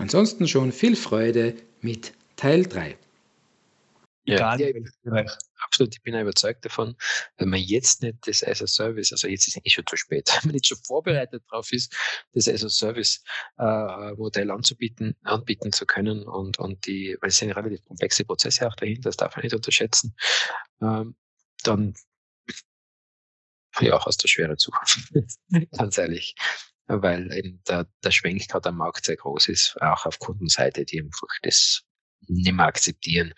Ansonsten schon viel Freude mit Teil 3. Ja, ja, absolut. Ich bin überzeugt davon, wenn man jetzt nicht das as a Service, also jetzt ist es eigentlich schon zu spät, wenn man nicht schon vorbereitet darauf ist, das as a Service äh, Modell anzubieten, anbieten zu können und, und die, weil es sind relativ komplexe Prozesse auch dahinter, das darf man nicht unterschätzen, ähm, dann ja, hast du schwere Zukunft. Ganz ehrlich weil eben der, der Schwenk gerade am Markt sehr groß ist, auch auf Kundenseite, die einfach das nicht mehr akzeptieren.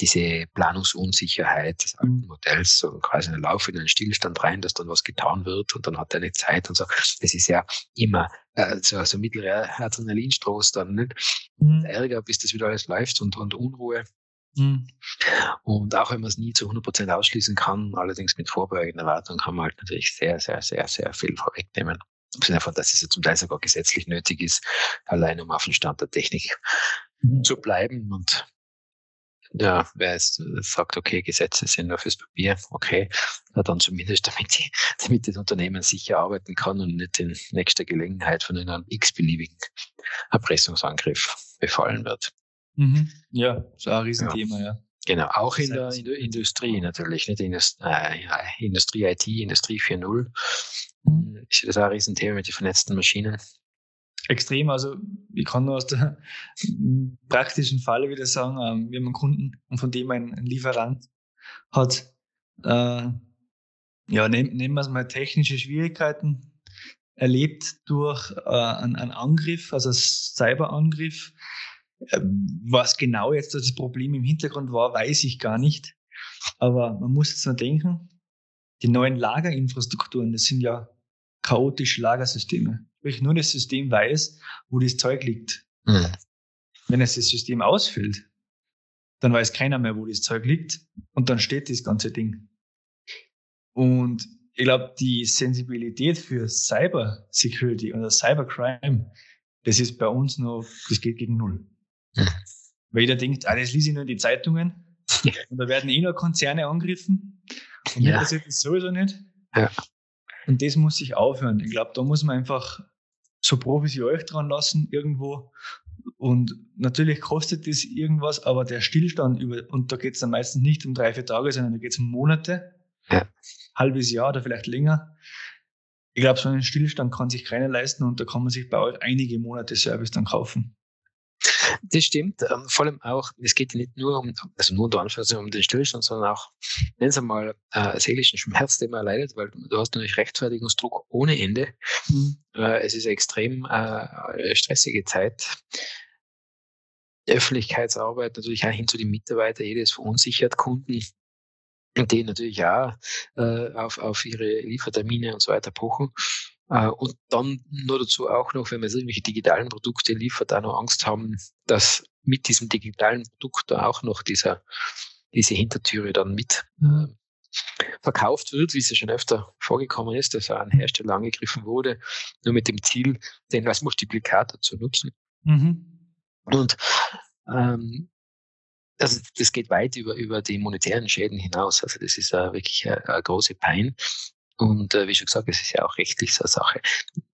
Diese Planungsunsicherheit des alten mhm. Modells, so quasi ein Lauf in einen Stillstand rein, dass dann was getan wird und dann hat er eine Zeit und so. Das ist ja immer äh, so, so mittlerer Adrenalinstroß dann, nicht? Mhm. Ärger, bis das wieder alles läuft und, und Unruhe. Mhm. Und auch wenn man es nie zu 100 Prozent ausschließen kann, allerdings mit vorbeugender Erwartung kann man halt natürlich sehr, sehr, sehr, sehr viel vorwegnehmen. Im Sinne von, dass es ja zum Teil sogar gesetzlich nötig ist, allein um auf dem Stand der Technik mhm. zu bleiben. Und ja, wer jetzt sagt, okay, Gesetze sind nur fürs Papier, okay, na dann zumindest damit, die, damit das Unternehmen sicher arbeiten kann und nicht in nächster Gelegenheit von einem x-beliebigen Erpressungsangriff befallen wird. Mhm. Ja, so ein Riesenthema, ja. ja. Genau, auch in der, in der Industrie natürlich, nicht Indust äh, Industrie IT, Industrie 4.0 Mhm. Ist das auch ein Riesenthema mit den vernetzten Maschinen? Extrem. Also ich kann nur aus der praktischen Falle wieder sagen, ähm, wir haben einen Kunden und von dem ein, ein Lieferant hat, äh, ja, nehmen, nehmen wir es mal technische Schwierigkeiten erlebt durch äh, einen, einen Angriff, also einen Cyberangriff. Äh, was genau jetzt das Problem im Hintergrund war, weiß ich gar nicht. Aber man muss jetzt mal denken, die neuen Lagerinfrastrukturen, das sind ja chaotische Lagersysteme. Sprich, nur das System weiß, wo das Zeug liegt. Mhm. Wenn es das System ausfüllt, dann weiß keiner mehr, wo das Zeug liegt und dann steht das ganze Ding. Und ich glaube, die Sensibilität für Cyber Security oder Cybercrime, das ist bei uns noch, das geht gegen Null. Mhm. Weil jeder denkt, ah, das lese ich nur in die Zeitungen und da werden eh nur Konzerne angegriffen und ja. mir passiert das sowieso nicht. Ja. Und das muss sich aufhören. Ich glaube, da muss man einfach so Profis wie euch dran lassen irgendwo. Und natürlich kostet das irgendwas, aber der Stillstand über, und da geht es dann meistens nicht um drei, vier Tage, sondern da geht es um Monate, ja. halbes Jahr oder vielleicht länger. Ich glaube, so einen Stillstand kann sich keiner leisten und da kann man sich bei euch einige Monate Service dann kaufen. Das stimmt. Ähm, vor allem auch, es geht nicht nur um, also nur unter Anführungszeichen um den Stillstand, sondern auch, nennen Sie mal, äh, seelischen Schmerz, den man erleidet, weil du hast natürlich Rechtfertigungsdruck ohne Ende. Mhm. Äh, es ist eine extrem äh, stressige Zeit. Öffentlichkeitsarbeit natürlich auch hin zu den Mitarbeitern, jeder ist verunsichert, Kunden, die natürlich auch äh, auf, auf ihre Liefertermine und so weiter pochen. Äh, und dann nur dazu auch noch, wenn man irgendwelche digitalen Produkte liefert, auch noch Angst haben, dass mit diesem digitalen Produkt da auch noch dieser, diese Hintertüre dann mit äh, verkauft wird, wie es ja schon öfter vorgekommen ist, dass ein Hersteller angegriffen wurde, nur mit dem Ziel, den als Multiplikator zu nutzen. Mhm. Und ähm, also das geht weit über, über die monetären Schäden hinaus. Also das ist uh, wirklich eine, eine große Pein. Und äh, wie schon gesagt, es ist ja auch rechtlich so eine Sache.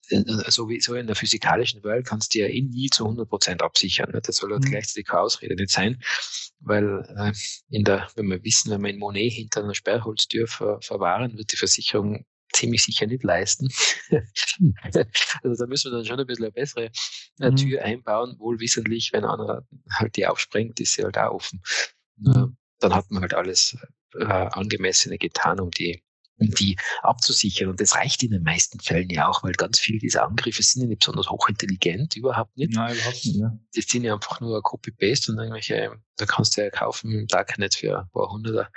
Äh, so wie so in der physikalischen Welt kannst du ja eh nie zu 100 Prozent absichern. Ne? Das soll halt mhm. gleichzeitig keine Ausrede nicht sein, weil äh, in der, wenn wir wissen, wenn wir in Monet hinter einer Sperrholztür ver, verwahren, wird die Versicherung ziemlich sicher nicht leisten. also da müssen wir dann schon ein bisschen eine bessere äh, mhm. Tür einbauen, wohl wissentlich, wenn einer halt die aufsprengt, ist sie halt auch offen. Mhm. Dann hat man halt alles äh, angemessene getan, um die um die abzusichern. Und das reicht in den meisten Fällen ja auch, weil ganz viele dieser Angriffe sind ja nicht besonders hochintelligent, überhaupt nicht. Nein, überhaupt nicht. Ja. Das sind ja einfach nur Copy-Paste und irgendwelche, da kannst du ja kaufen im Darknet für ein paar Hunderter.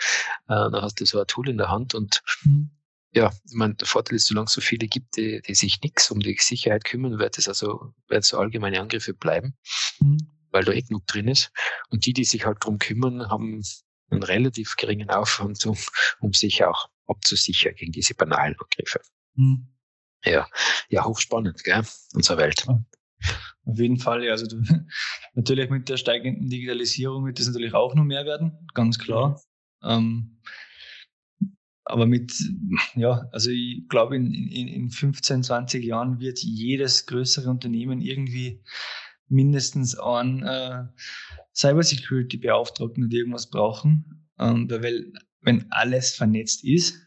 Äh, dann hast du so ein Tool in der Hand und mhm. ja, ich meine, der Vorteil ist, solange es so viele gibt, die, die sich nichts um die Sicherheit kümmern, wird es also, wird so allgemeine Angriffe bleiben. Mhm. weil da eh genug drin ist. Und die, die sich halt drum kümmern, haben einen relativ geringen Aufwand, um, um sich auch abzusichern gegen diese banalen Angriffe. Mhm. Ja, ja, hochspannend, gell, unsere Welt. Auf jeden Fall, ja. Also du, natürlich mit der steigenden Digitalisierung wird das natürlich auch noch mehr werden, ganz klar. Mhm. Ähm, aber mit, ja, also ich glaube, in, in, in 15, 20 Jahren wird jedes größere Unternehmen irgendwie mindestens einen äh, Cybersecurity-Beauftragten oder irgendwas brauchen. Ähm, weil, wenn alles vernetzt ist,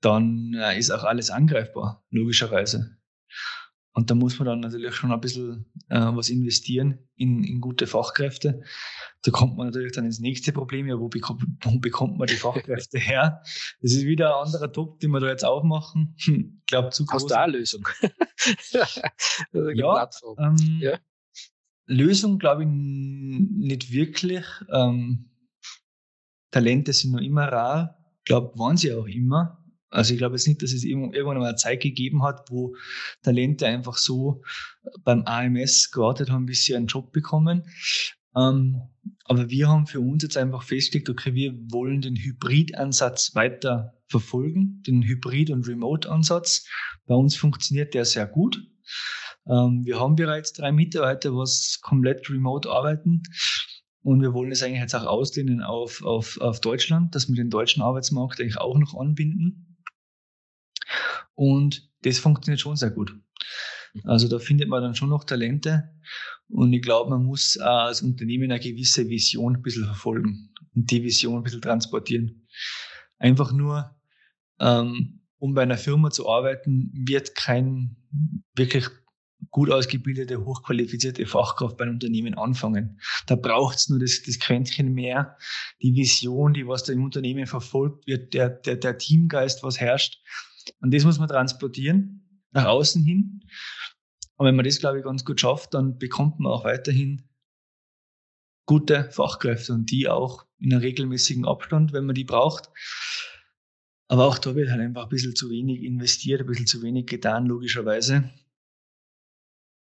dann äh, ist auch alles angreifbar, logischerweise. Und da muss man dann natürlich schon ein bisschen äh, was investieren in, in gute Fachkräfte. Da kommt man natürlich dann ins nächste Problem, ja, wo, bekommt, wo bekommt man die Fachkräfte her? Das ist wieder ein anderer Top, den wir da jetzt aufmachen. Hm, ich glaube, zu groß. Hast du eine Lösung? ja, ähm, ja, Lösung glaube ich nicht wirklich. Ähm, Talente sind noch immer rar. Ich glaube, waren sie auch immer. Also ich glaube jetzt nicht, dass es irgendwann mal eine Zeit gegeben hat, wo Talente einfach so beim AMS gewartet haben, bis sie einen Job bekommen. Ähm, aber wir haben für uns jetzt einfach festgelegt, okay, wir wollen den Hybridansatz weiter verfolgen, den Hybrid- und Remote-Ansatz. Bei uns funktioniert der sehr gut. Ähm, wir haben bereits drei Mitarbeiter, was komplett remote arbeiten. Und wir wollen es eigentlich jetzt auch ausdehnen auf, auf, auf Deutschland, dass wir den deutschen Arbeitsmarkt eigentlich auch noch anbinden. Und das funktioniert schon sehr gut. Also da findet man dann schon noch Talente. Und ich glaube, man muss als Unternehmen eine gewisse Vision ein bisschen verfolgen und die Vision ein bisschen transportieren. Einfach nur, ähm, um bei einer Firma zu arbeiten, wird kein wirklich gut ausgebildete, hochqualifizierte Fachkraft bei einem Unternehmen anfangen. Da braucht es nur das, das Quäntchen mehr, die Vision, die was da im Unternehmen verfolgt wird, der, der, der Teamgeist, was herrscht. Und das muss man transportieren, nach außen hin. Und wenn man das, glaube ich, ganz gut schafft, dann bekommt man auch weiterhin gute Fachkräfte und die auch in einem regelmäßigen Abstand, wenn man die braucht. Aber auch da wird halt einfach ein bisschen zu wenig investiert, ein bisschen zu wenig getan, logischerweise.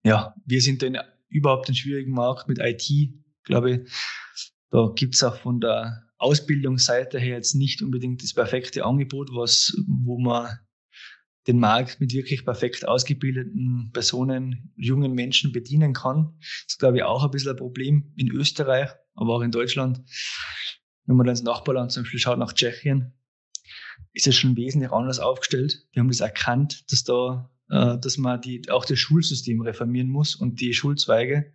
Ja, wir sind in überhaupt einen schwierigen Markt mit IT, glaube ich. Da gibt's auch von der Ausbildungsseite her jetzt nicht unbedingt das perfekte Angebot, was, wo man den Markt mit wirklich perfekt ausgebildeten Personen, jungen Menschen bedienen kann. Das ist, glaube ich, auch ein bisschen ein Problem in Österreich, aber auch in Deutschland. Wenn man dann ins Nachbarland zum Beispiel schaut, nach Tschechien, ist es schon wesentlich anders aufgestellt. Die haben das erkannt, dass da, dass man die, auch das Schulsystem reformieren muss und die Schulzweige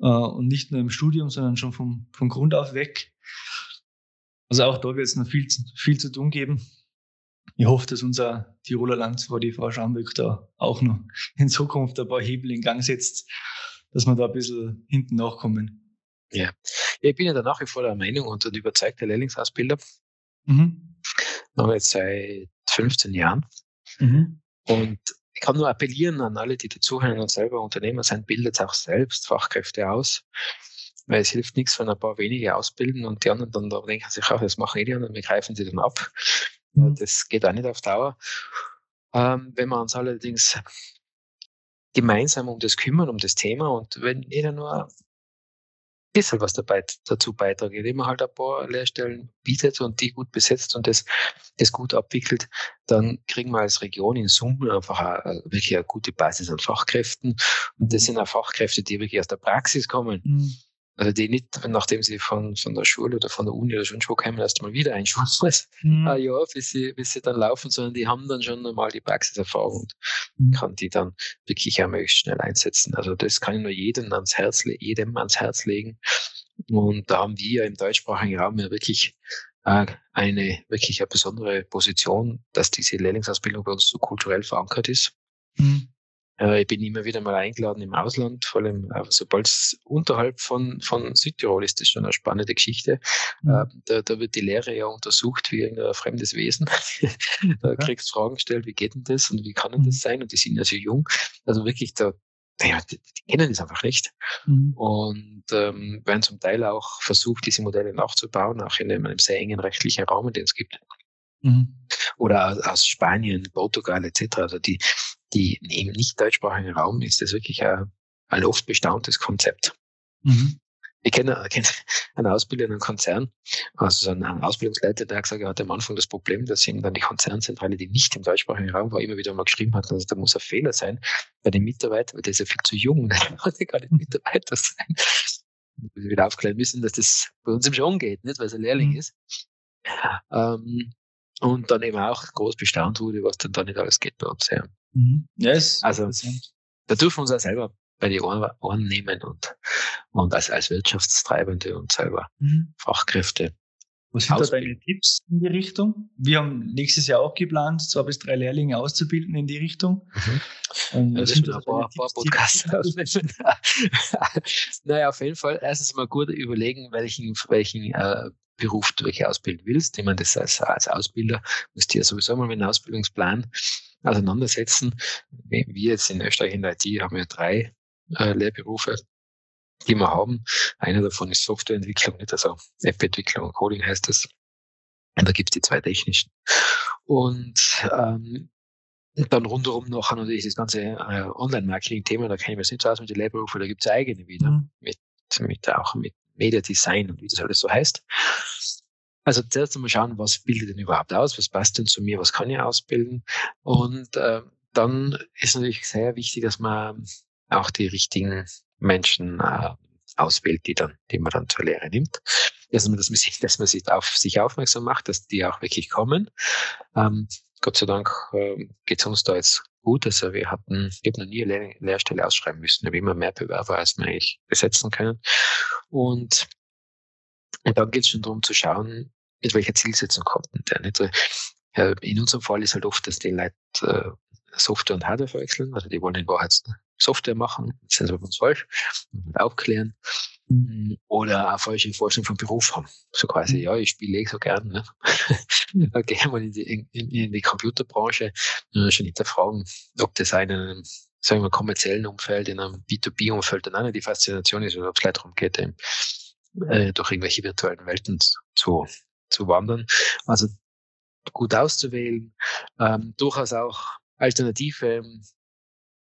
äh, und nicht nur im Studium, sondern schon vom, vom Grund auf weg. Also auch da wird es noch viel, viel zu tun geben ich hoffe, dass unser Tiroler Landsfrau, die Frau Schamböck, da auch noch in Zukunft ein paar Hebel in Gang setzt, dass wir da ein bisschen hinten nachkommen. Ja, ich bin ja da nach wie vor der Meinung und ein überzeugter Lehrlingsausbilder. Mhm. Wir jetzt seit 15 Jahren. Mhm. Und ich kann nur appellieren an alle, die dazuhören und selber Unternehmer sind, bildet auch selbst Fachkräfte aus. Weil es hilft nichts, wenn ein paar wenige ausbilden und die anderen dann da denken sich auch, das machen eh die anderen, wir greifen sie dann ab. Mhm. Das geht auch nicht auf Dauer. Ähm, wenn wir uns allerdings gemeinsam um das kümmern, um das Thema und wenn jeder nur bisschen was dabei, dazu beiträgt, indem man halt ein paar Lehrstellen bietet und die gut besetzt und das, das gut abwickelt, dann kriegen wir als Region in Summe einfach eine, wirklich eine gute Basis an Fachkräften. Und das sind auch Fachkräfte, die wirklich aus der Praxis kommen. Mhm. Also die nicht, nachdem sie von, von der Schule oder von der Uni oder schon kommen, erst mal wieder einschulen muss, mhm. ein Jahr, bis sie, bis sie dann laufen, sondern die haben dann schon normal die Praxiserfahrung und mhm. kann die dann wirklich auch möglichst schnell einsetzen. Also das kann ich nur jedem ans Herz, jedem ans Herz legen. Und da haben wir im deutschsprachigen Raum ja wirklich äh, eine wirklich eine besondere Position, dass diese Lehrlingsausbildung bei uns so kulturell verankert ist. Mhm. Äh, ich bin immer wieder mal eingeladen im Ausland, vor allem äh, sobald es unterhalb von, von Südtirol ist, das schon eine spannende Geschichte. Mhm. Äh, da, da wird die Lehre ja untersucht wie ein fremdes Wesen. da ja. kriegst Fragen gestellt, wie geht denn das und wie kann denn das mhm. sein? Und die sind ja so jung. Also wirklich, da, naja, die, die kennen das einfach nicht. Mhm. Und ähm, werden zum Teil auch versucht, diese Modelle nachzubauen, auch in einem, sehr engen rechtlichen Raum, den es gibt. Mhm. Oder aus Spanien, Portugal etc. Also die, die im nicht deutschsprachigen Raum ist das wirklich ein, ein oft bestauntes Konzept. Mhm. Ich kenne, kenne einen Ausbilder in einem Konzern, also einen Ausbildungsleiter, der hat gesagt, er hatte am Anfang das Problem, dass ihm dann die Konzernzentrale, die nicht im deutschsprachigen Raum war, immer wieder mal geschrieben hat, also da muss ein Fehler sein bei den Mitarbeitern, weil der ist ja viel zu jung, der konnte gar nicht Mitarbeiter sein. Wir wieder aufklären müssen, dass das bei uns im schon geht, nicht, weil es ein Lehrling mhm. ist. Ähm, und dann eben auch groß bestaunt wurde, was dann da nicht alles geht bei uns. Ja. Mhm. Yes. Also, da dürfen wir uns auch selber bei die Ohren, Ohren nehmen und, und als, als Wirtschaftstreibende und selber mhm. Fachkräfte. Was sind da deine Tipps in die Richtung? Wir haben nächstes Jahr auch geplant, zwei bis drei Lehrlinge auszubilden in die Richtung. Mhm. Ähm, ja, das sind ein paar, paar Podcasts naja, auf jeden Fall erstens mal gut überlegen, welchen, welchen äh, Beruf du welche ausbilden willst. Ich meine, das als, als Ausbilder musst du ja sowieso mal mit einem Ausbildungsplan auseinandersetzen. Wir jetzt in Österreich in der IT haben wir drei äh, Lehrberufe, die wir haben. Einer davon ist Softwareentwicklung, nicht also App-Entwicklung, Coding heißt das. Und da gibt es die zwei technischen. Und ähm, dann rundherum noch natürlich das ganze äh, Online-Marketing-Thema, da kenne ich mich nicht so aus mit den Lehrberufen, da gibt es eigene wieder, mhm. mit, mit auch mit Media Design und wie das alles so heißt. Also zuerst einmal schauen, was bildet denn überhaupt aus, was passt denn zu mir, was kann ich ausbilden. Und äh, dann ist natürlich sehr wichtig, dass man auch die richtigen Menschen äh, auswählt, die dann, die man dann zur Lehre nimmt. Also, dass man sich, dass man sich auf sich aufmerksam macht, dass die auch wirklich kommen. Ähm, Gott sei Dank äh, geht es uns da jetzt gut. Also wir hatten, ich habe noch nie eine Lehrstelle ausschreiben müssen. Wir haben immer mehr Bewerber, als wir eigentlich besetzen können. Und, und dann geht es schon darum zu schauen, mit welcher Zielsetzung kommt denn der nicht? In unserem Fall ist halt oft, dass die Leute äh, Software und Hardware verwechseln. Also die wollen in Wahrheit Software machen, sind aber uns falsch, und aufklären. Mhm. Oder eine falsche Vorstellung vom Beruf haben. So quasi, mhm. ja, ich spiele eh so gern. Ne? da gehen wir in die, in, in die Computerbranche äh, schon hinterfragen, ob das einen sagen wir, kommerziellen Umfeld, in einem B2B-Umfeld dann auch nicht die Faszination ist oder ob es leider darum geht, eben, äh, durch irgendwelche virtuellen Welten zu, zu wandern. Also gut auszuwählen, ähm, durchaus auch alternative ähm,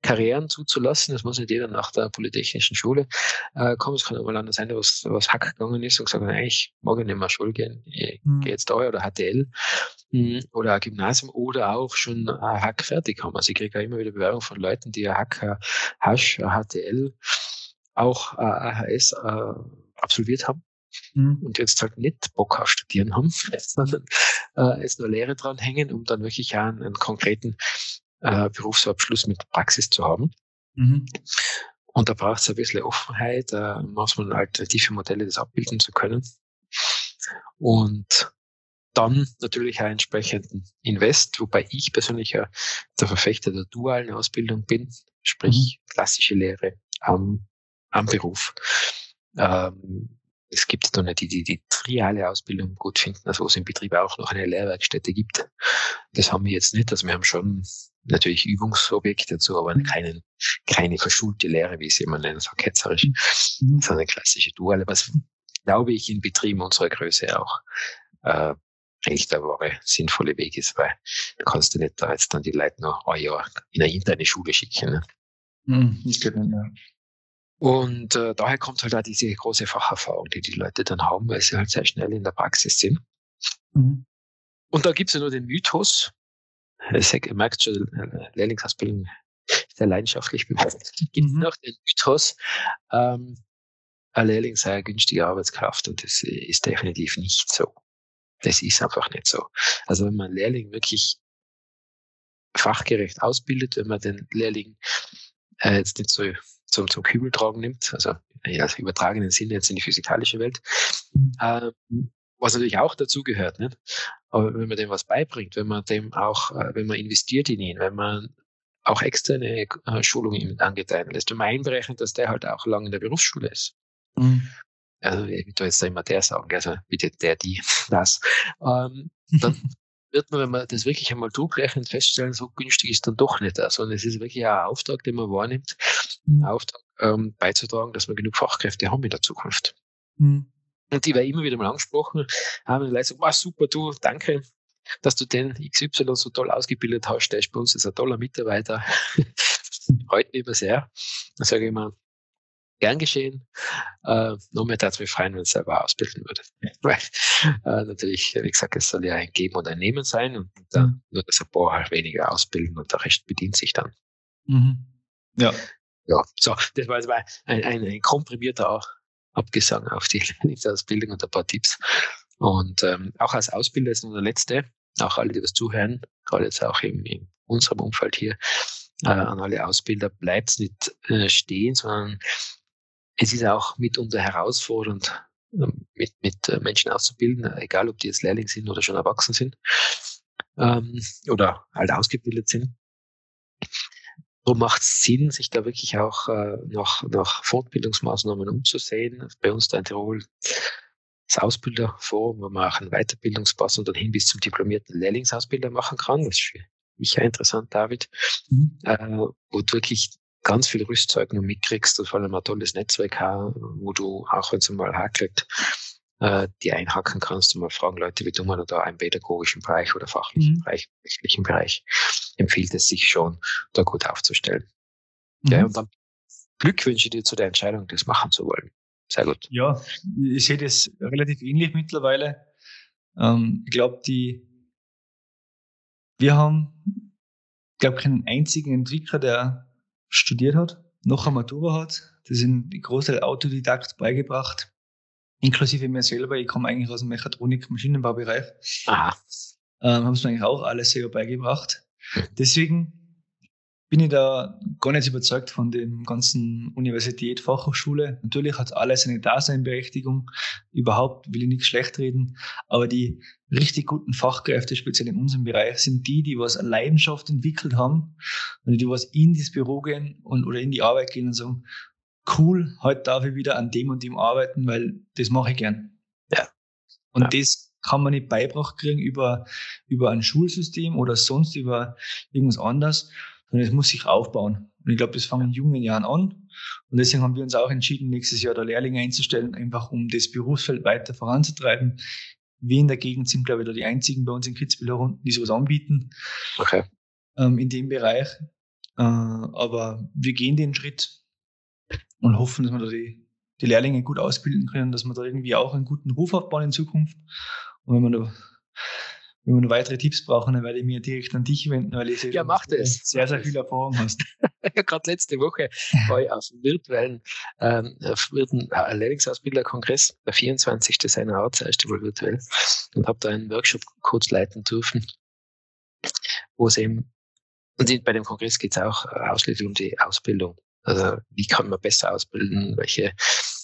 Karrieren zuzulassen. Das muss nicht jeder nach der Polytechnischen Schule äh, kommen. Es kann auch mal anders sein, was, was Hack gegangen ist und gesagt, nein, ich mag nicht mehr Schule gehen. Ich mhm. gehe jetzt da oder HTL mh, hm, oder ein Gymnasium oder auch schon ein Hack fertig haben. Also ich kriege auch immer wieder Bewerbung von Leuten, die ein Hack, ein Hasch, ein HTL, auch ein AHS äh, absolviert haben. Mhm. Und jetzt halt nicht Bock auf Studieren haben, sondern äh, jetzt nur Lehre dranhängen, um dann wirklich auch einen, einen konkreten äh, Berufsabschluss mit Praxis zu haben. Mhm. Und da braucht es ein bisschen Offenheit, äh, manchmal alternative Modelle, das abbilden zu können. Und dann natürlich auch entsprechenden Invest, wobei ich persönlich ja der Verfechter der dualen Ausbildung bin, sprich mhm. klassische Lehre am, am Beruf. Ähm, es gibt da nicht die, die die triale Ausbildung gut finden, also wo es im Betrieb auch noch eine Lehrwerkstätte gibt. Das haben wir jetzt nicht. Also wir haben schon natürlich Übungsobjekte dazu, aber mhm. keine, keine verschulte Lehre, wie sie immer nennen, so ketzerisch, mhm. sondern eine klassische Duale, was glaube ich in Betrieben unserer Größe auch äh, eigentlich der wahre sinnvolle Weg ist, weil du kannst du nicht da jetzt dann die Leute noch ein Jahr in eine interne Schule schicken. Ne? Mhm, nicht, ja. Und äh, daher kommt halt auch diese große Facherfahrung, die die Leute dann haben, weil sie halt sehr schnell in der Praxis sind. Mhm. Und da gibt's ja nur den Mythos, ihr merkt schon, äh, Lehrlingsausbildung sehr leidenschaftlich. Gibt mhm. noch den Mythos, ähm, ein Lehrling sei eine günstige Arbeitskraft und das ist definitiv nicht so. Das ist einfach nicht so. Also wenn man einen Lehrling wirklich fachgerecht ausbildet, wenn man den Lehrling äh, jetzt nicht so zum, zum Kübeltragen nimmt, also ja, im übertragenen Sinne jetzt in die physikalische Welt, mhm. ähm, was natürlich auch dazu gehört. Aber wenn man dem was beibringt, wenn man dem auch, äh, wenn man investiert in ihn, wenn man auch externe äh, Schulungen angedeihen lässt, wenn man einberechnet, dass der halt auch lang in der Berufsschule ist. Mhm. Also ich will da jetzt immer der sagen, also bitte der, die, das. Ähm, dann wird man, wenn man das wirklich einmal durchrechnet, feststellen, so günstig ist dann doch nicht. Also es ist wirklich ein Auftrag, den man wahrnimmt, mhm. ein Auftrag ähm, beizutragen, dass wir genug Fachkräfte haben in der Zukunft. Mhm. Und die war immer wieder mal angesprochen, haben die Leute gesagt, wow, super, du, danke, dass du den XY so toll ausgebildet hast, der ist bei uns ist ein toller Mitarbeiter. Freut mich immer sehr. Dann sage ich immer, gern geschehen. Äh, nur mehr darf mich freuen, wenn es selber ausbilden würde. Weil äh, natürlich, wie gesagt, es soll ja ein Geben und ein Nehmen sein und dann mhm. nur das ein paar halt weniger ausbilden und der Rest bedient sich dann. Mhm. Ja. Ja, so, das war jetzt mal ein, ein, ein komprimierter Abgesang auf die Lebensausbildung und ein paar Tipps. Und ähm, auch als Ausbilder ist nur der letzte, auch alle, die das zuhören, gerade jetzt auch in, in unserem Umfeld hier, äh, an alle Ausbilder, bleibt nicht äh, stehen, sondern es ist auch mitunter herausfordernd, ähm, mit, mit äh, Menschen auszubilden, egal ob die jetzt Lehrling sind oder schon erwachsen sind ähm, oder halt ausgebildet sind. So macht es Sinn, sich da wirklich auch äh, nach, nach Fortbildungsmaßnahmen umzusehen. Bei uns da in Tirol das Ausbilderforum, wo man auch einen Weiterbildungspass und dann hin bis zum diplomierten Lehrlingsausbilder machen kann. Das ist für mich ja interessant, David, mhm. äh, wo du wirklich ganz viel Rüstzeug nur mitkriegst und vor allem ein tolles Netzwerk haben, wo du, auch wenn es mal hakelt, äh, die einhacken kannst und mal fragen, Leute, wie tun wir da im pädagogischen Bereich oder fachlichen mhm. Bereich, rechtlichen Bereich, empfiehlt es sich schon, da gut aufzustellen. Mhm. Ja, und dann Glückwünsche dir zu der Entscheidung, das machen zu wollen. Sehr gut. Ja, ich sehe das relativ ähnlich mittlerweile. Ähm, ich glaube, die, wir haben, glaube keinen einzigen Entwickler, der studiert hat, noch eine Matura hat. Das sind die Großteil Autodidakt beigebracht, inklusive mir selber. Ich komme eigentlich aus dem Mechatronik-Maschinenbaubereich. Aha. Ähm, haben es mir eigentlich auch alles selber beigebracht. Deswegen bin ich da gar nicht überzeugt von dem ganzen Universität, Fachhochschule. Natürlich hat alles eine Daseinberechtigung. Überhaupt will ich nichts schlecht reden. Aber die richtig guten Fachkräfte, speziell in unserem Bereich, sind die, die was Leidenschaft entwickelt haben und die was in das Büro gehen und, oder in die Arbeit gehen und sagen, cool, heute darf ich wieder an dem und dem arbeiten, weil das mache ich gern. Ja. Und ja. das kann man nicht beibracht kriegen über, über ein Schulsystem oder sonst über irgendwas anderes, sondern es muss sich aufbauen. Und ich glaube, das fangen in jungen Jahren an. Und deswegen haben wir uns auch entschieden, nächstes Jahr da Lehrlinge einzustellen, einfach um das Berufsfeld weiter voranzutreiben. Wir in der Gegend sind, glaube ich, da die einzigen bei uns in Kitzbühel Runden, die sowas anbieten. Okay. Ähm, in dem Bereich. Äh, aber wir gehen den Schritt und hoffen, dass wir da die, die Lehrlinge gut ausbilden können, dass wir da irgendwie auch einen guten Ruf aufbauen in Zukunft. Und wenn man da wenn wir noch weitere Tipps brauchen, dann werde ich mir direkt an dich wenden, weil ich ja, mach das. sehr, sehr viel Erfahrung hast. ja, gerade letzte Woche war ich auf dem virtuellen ähm, äh, Lehrlingsausbilderkongress, der 24. seiner Art, das erste Mal virtuell, und habe da einen Workshop kurz leiten dürfen, wo es eben, und bei dem Kongress geht es auch äh, ausschließlich um die Ausbildung. Also wie kann man besser ausbilden, welche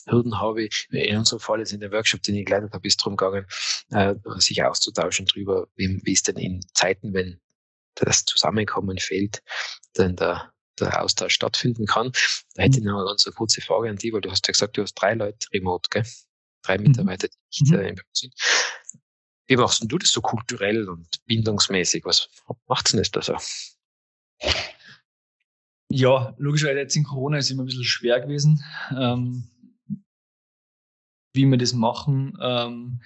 Hürden habe ich. In unserem Fall ist in der Workshop, den ich geleitet habe, ist darum gegangen, äh, sich auszutauschen darüber, wie, wie es denn in Zeiten, wenn das Zusammenkommen fehlt, denn der, der Austausch stattfinden kann. Da hätte ich noch eine ganz kurze Frage an dich, weil du hast ja gesagt, du hast drei Leute remote, gell? Drei mhm. Mitarbeiter, die nicht mhm. äh, im Büro sind. Wie machst du das so kulturell und bindungsmäßig? Was macht denn das da so? Ja, logischerweise jetzt in Corona ist immer ein bisschen schwer gewesen. Ähm, wie wir das machen. Ähm,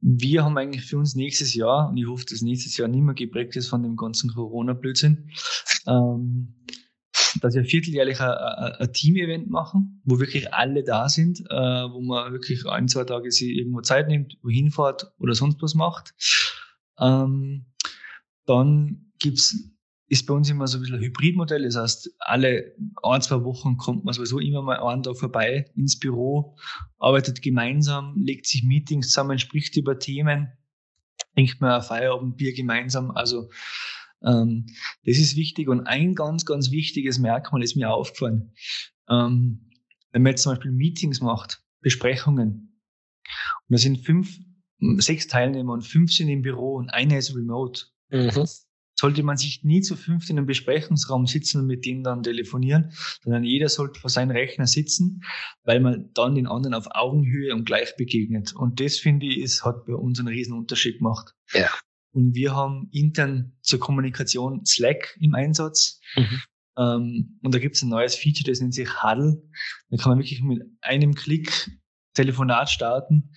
wir haben eigentlich für uns nächstes Jahr, und ich hoffe, dass nächstes Jahr nicht mehr geprägt ist von dem ganzen Corona-Blödsinn, ähm, dass wir vierteljährlich ein Team-Event machen, wo wirklich alle da sind, äh, wo man wirklich ein, zwei Tage sich irgendwo Zeit nimmt, wohin fährt oder sonst was macht. Ähm, dann gibt's ist bei uns immer so ein bisschen ein Hybridmodell. Das heißt, alle ein, zwei Wochen kommt man sowieso immer mal einen Tag vorbei ins Büro, arbeitet gemeinsam, legt sich Meetings zusammen, spricht über Themen, trinkt mal ein Feierabendbier gemeinsam. Also ähm, das ist wichtig. Und ein ganz, ganz wichtiges Merkmal ist mir aufgefallen. Ähm, wenn man jetzt zum Beispiel Meetings macht, Besprechungen, und da sind fünf, sechs Teilnehmer und fünf sind im Büro und einer ist remote. Mhm sollte man sich nie zu fünft in einem Besprechungsraum sitzen und mit denen dann telefonieren, sondern jeder sollte vor seinem Rechner sitzen, weil man dann den anderen auf Augenhöhe und gleich begegnet. Und das finde ich, ist, hat bei uns einen riesen Unterschied gemacht. Ja. Und wir haben intern zur Kommunikation Slack im Einsatz. Mhm. Ähm, und da gibt es ein neues Feature, das nennt sich Huddle. Da kann man wirklich mit einem Klick Telefonat starten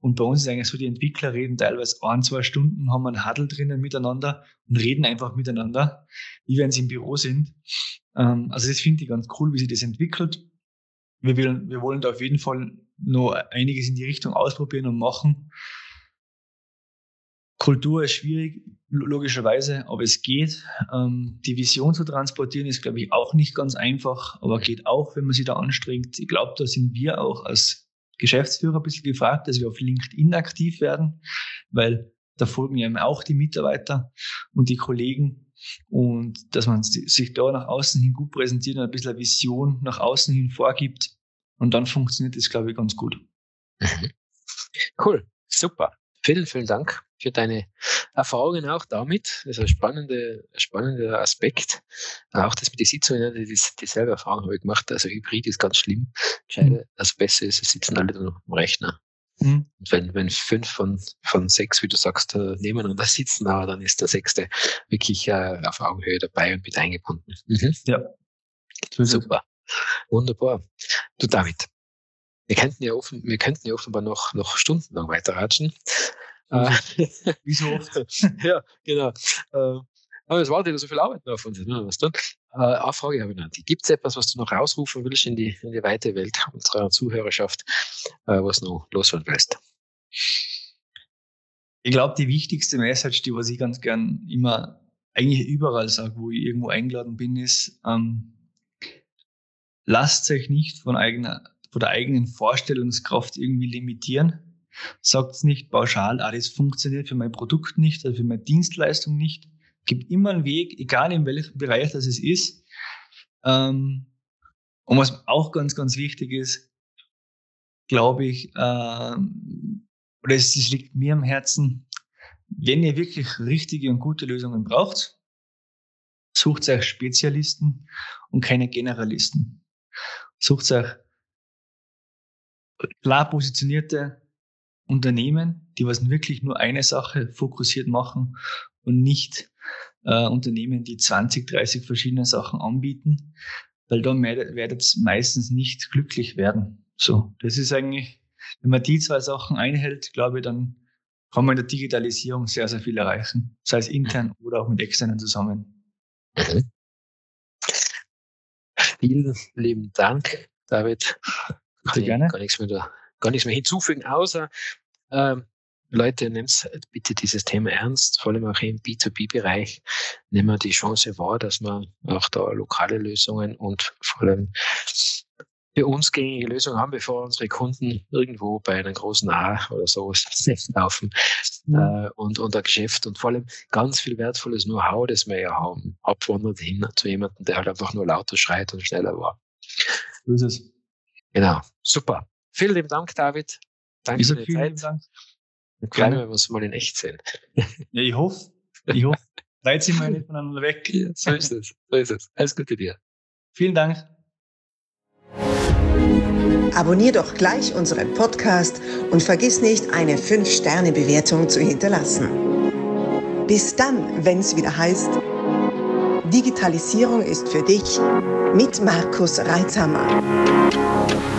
und bei uns ist eigentlich so, die Entwickler reden teilweise ein, zwei Stunden, haben einen Huddle drinnen miteinander und reden einfach miteinander, wie wenn sie im Büro sind. Ähm, also das finde ich ganz cool, wie sich das entwickelt. wir, will, wir wollen da auf jeden Fall noch einiges in die Richtung ausprobieren und machen. Kultur ist schwierig, logischerweise, aber es geht. Ähm, die Vision zu transportieren ist, glaube ich, auch nicht ganz einfach, aber geht auch, wenn man sich da anstrengt. Ich glaube, da sind wir auch als Geschäftsführer ein bisschen gefragt, dass wir auf LinkedIn aktiv werden, weil da folgen ja auch die Mitarbeiter und die Kollegen und dass man sich da nach außen hin gut präsentiert und ein bisschen eine Vision nach außen hin vorgibt und dann funktioniert das, glaube ich, ganz gut. Cool, super. Vielen, vielen Dank für deine Erfahrungen auch damit. Das ist ein spannender, spannender Aspekt. Auch das mit den Sitzungen, die, dieselbe Erfahrung habe ich gemacht. Also Hybrid ist ganz schlimm. Mhm. Das Beste ist, es sitzen alle dann am Rechner. Mhm. Und wenn, wenn fünf von, von sechs, wie du sagst, äh, nebeneinander sitzen, aber dann ist der sechste wirklich äh, auf Augenhöhe dabei und mit eingebunden. Mhm. Ja. Super. Wunderbar. Du David, wir könnten ja, offen, wir könnten ja offenbar noch, noch stundenlang weiterratschen. Äh, Wie so oft. ja, genau. Äh, aber es wartet ja so viel Arbeit noch auf uns. Ne? Was tun? Äh, eine Frage habe ich noch. Gibt es etwas, was du noch rausrufen willst in die, in die weite Welt unserer Zuhörerschaft, äh, was noch loswerden willst? Ich glaube, die wichtigste Message, die was ich ganz gern immer eigentlich überall sage, wo ich irgendwo eingeladen bin, ist, ähm, lasst euch nicht von, eigener, von der eigenen Vorstellungskraft irgendwie limitieren. Sagt es nicht pauschal, ah, das funktioniert für mein Produkt nicht oder für meine Dienstleistung nicht gibt immer einen Weg, egal in welchem Bereich das es ist. Ähm, und was auch ganz, ganz wichtig ist, glaube ich, ähm, oder es, es liegt mir am Herzen, wenn ihr wirklich richtige und gute Lösungen braucht, sucht euch Spezialisten und keine Generalisten. Sucht euch klar positionierte Unternehmen, die was wirklich nur eine Sache fokussiert machen und nicht äh, Unternehmen, die 20, 30 verschiedene Sachen anbieten, weil dann werdet ihr meistens nicht glücklich werden. So, das ist eigentlich, wenn man die zwei Sachen einhält, glaube ich, dann kann man in der Digitalisierung sehr, sehr viel erreichen, sei es intern oder auch mit externen zusammen. Mhm. Vielen lieben Dank, David. Kann gerne. Gar nichts mehr, gar nichts mehr hinzufügen, außer ähm, Leute, nehmt bitte dieses Thema ernst, vor allem auch im B2B-Bereich. Nehmen wir die Chance wahr, dass wir auch da lokale Lösungen und vor allem für uns gängige Lösungen haben, bevor unsere Kunden irgendwo bei einem großen A oder so laufen ja. äh, und, ein Geschäft und vor allem ganz viel wertvolles Know-how, das wir ja haben, abwandert hin zu jemandem, der halt einfach nur lauter schreit und schneller war. So ist es. Genau, super. Vielen lieben Dank, David. Danke für die Zeit. Dank. Gerne, wenn wir uns mal in echt sehen. Ja, ich hoffe. Ich hoffe. Weit sind wir nicht voneinander weg. Ja, so ist es. So ist es. Alles Gute dir. Vielen Dank. Abonnier doch gleich unseren Podcast und vergiss nicht, eine 5-Sterne-Bewertung zu hinterlassen. Bis dann, wenn es wieder heißt, Digitalisierung ist für dich mit Markus Reitzhammer.